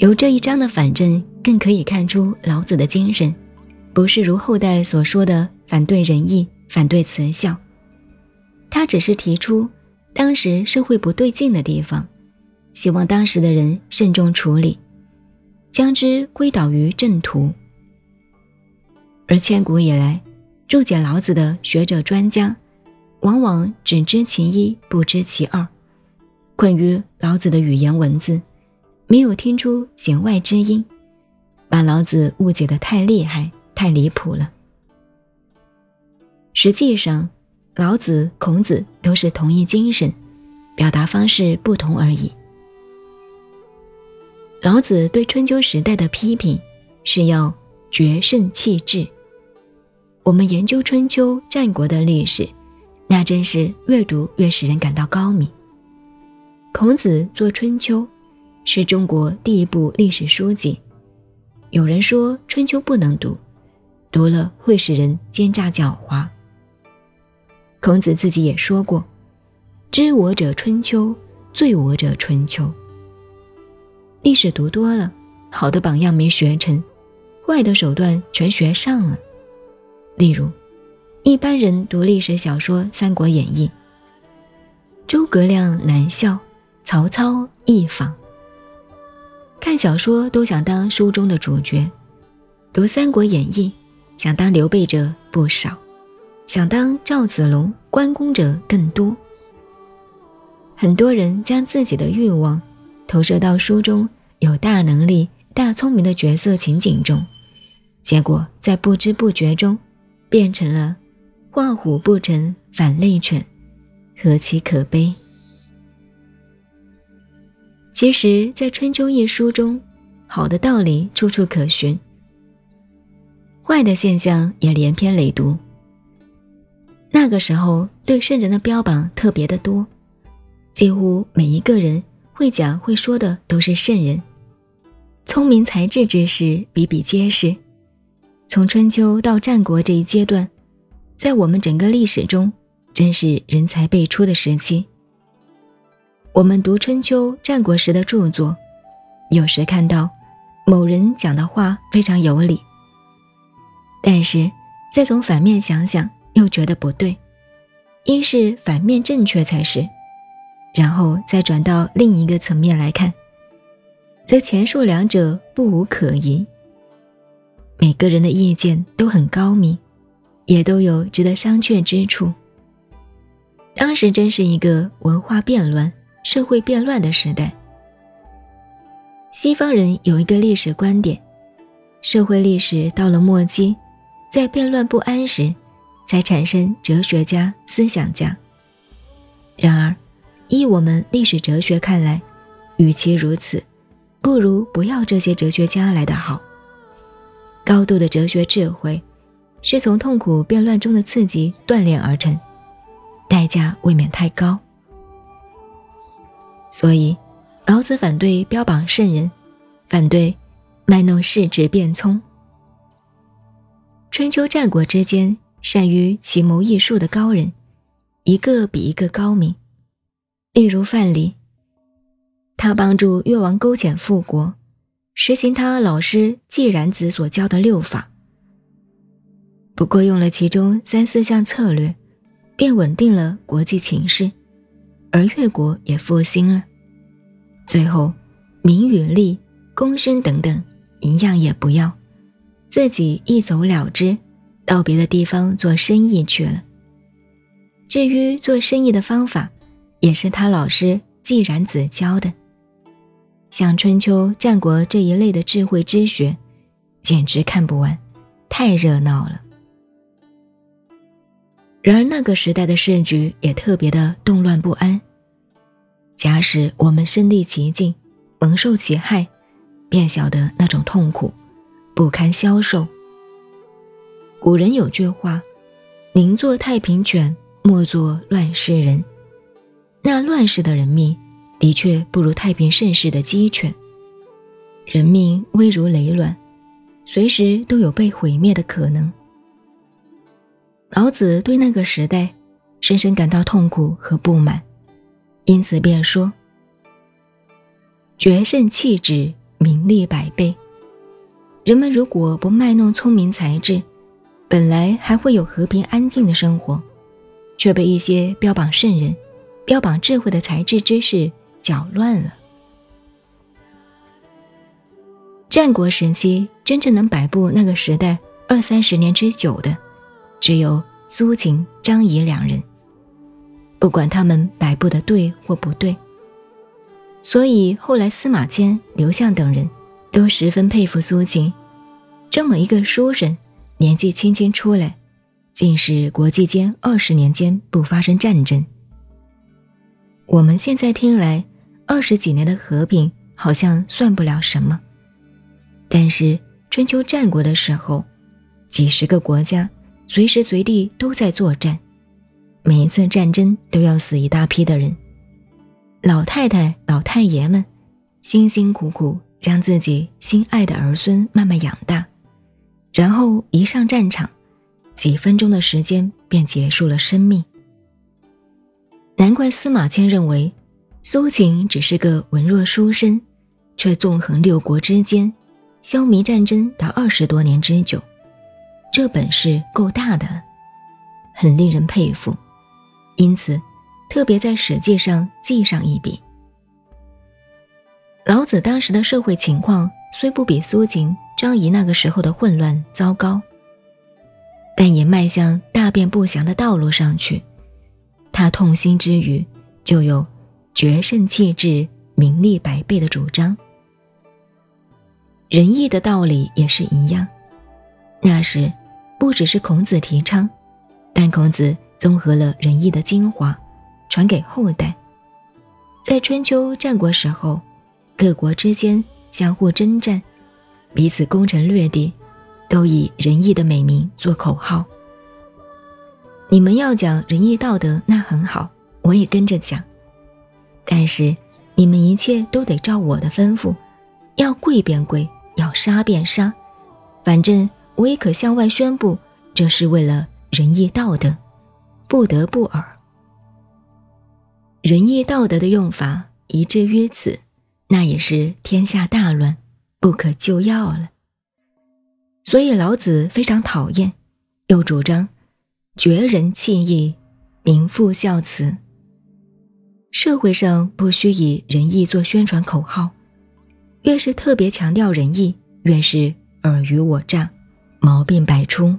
由这一章的反证，更可以看出老子的精神，不是如后代所说的反对仁义、反对慈孝。他只是提出当时社会不对劲的地方，希望当时的人慎重处理，将之归导于正途。而千古以来，注解老子的学者专家，往往只知其一，不知其二，困于老子的语言文字。没有听出弦外之音，把老子误解的太厉害、太离谱了。实际上，老子、孔子都是同一精神，表达方式不同而已。老子对春秋时代的批评是要决胜气质。我们研究春秋战国的历史，那真是越读越使人感到高明。孔子做春秋。是中国第一部历史书籍。有人说《春秋》不能读，读了会使人奸诈狡猾。孔子自己也说过：“知我者春秋，罪我者春秋。”历史读多了，好的榜样没学成，坏的手段全学上了。例如，一般人读历史小说《三国演义》，诸葛亮难笑，曹操易仿。看小说都想当书中的主角，读《三国演义》想当刘备者不少，想当赵子龙、关公者更多。很多人将自己的欲望投射到书中有大能力、大聪明的角色情景中，结果在不知不觉中变成了画虎不成反类犬，何其可悲！其实，在《春秋》一书中，好的道理处处可寻，坏的现象也连篇累牍。那个时候，对圣人的标榜特别的多，几乎每一个人会讲会说的都是圣人，聪明才智之士比比皆是。从春秋到战国这一阶段，在我们整个历史中，真是人才辈出的时期。我们读春秋战国时的著作，有时看到某人讲的话非常有理，但是再从反面想想，又觉得不对。一是反面正确才是，然后再转到另一个层面来看，则前述两者不无可疑。每个人的意见都很高明，也都有值得商榷之处。当时真是一个文化变乱。社会变乱的时代，西方人有一个历史观点：社会历史到了末期，在变乱不安时，才产生哲学家、思想家。然而，依我们历史哲学看来，与其如此，不如不要这些哲学家来得好。高度的哲学智慧，是从痛苦变乱中的刺激锻炼而成，代价未免太高。所以，老子反对标榜圣人，反对卖弄世智变聪。春秋战国之间，善于奇谋异术的高人，一个比一个高明。例如范蠡，他帮助越王勾践复国，实行他老师季然子所教的六法。不过用了其中三四项策略，便稳定了国际情势。而越国也复兴了，最后，名与利、功勋等等，一样也不要，自己一走了之，到别的地方做生意去了。至于做生意的方法，也是他老师季然子教的。像春秋战国这一类的智慧之学，简直看不完，太热闹了。然而那个时代的世局也特别的动乱不安。假使我们身历其境，蒙受其害，便晓得那种痛苦，不堪消受。古人有句话：“宁做太平犬，莫做乱世人。”那乱世的人命，的确不如太平盛世的鸡犬。人命危如累卵，随时都有被毁灭的可能。老子对那个时代深深感到痛苦和不满，因此便说：“决胜气质，名利百倍。人们如果不卖弄聪明才智，本来还会有和平安静的生活，却被一些标榜圣人、标榜智慧的才智之士搅乱了。战国时期，真正能摆布那个时代二三十年之久的，只有苏秦、张仪两人。不管他们摆布的对或不对，所以后来司马迁、刘向等人都十分佩服苏秦，这么一个书生，年纪轻轻出来，竟是国际间二十年间不发生战争。我们现在听来，二十几年的和平好像算不了什么，但是春秋战国的时候，几十个国家随时随地都在作战。每一次战争都要死一大批的人，老太太、老太爷们辛辛苦苦将自己心爱的儿孙慢慢养大，然后一上战场，几分钟的时间便结束了生命。难怪司马迁认为，苏秦只是个文弱书生，却纵横六国之间，消弭战争达二十多年之久，这本事够大的了，很令人佩服。因此，特别在《史记》上记上一笔。老子当时的社会情况虽不比苏秦、张仪那个时候的混乱糟糕，但也迈向大变不祥的道路上去。他痛心之余，就有决胜气质、名利百倍的主张。仁义的道理也是一样。那时，不只是孔子提倡，但孔子。综合了仁义的精华，传给后代。在春秋战国时候，各国之间相互征战，彼此攻城略地，都以仁义的美名做口号。你们要讲仁义道德，那很好，我也跟着讲。但是你们一切都得照我的吩咐，要跪便跪，要杀便杀，反正我也可向外宣布，这是为了仁义道德。不得不尔。仁义道德的用法一致于此，那也是天下大乱，不可救药了。所以老子非常讨厌，又主张绝人弃义，民复孝慈。社会上不需以仁义做宣传口号，越是特别强调仁义，越是尔虞我诈，毛病百出。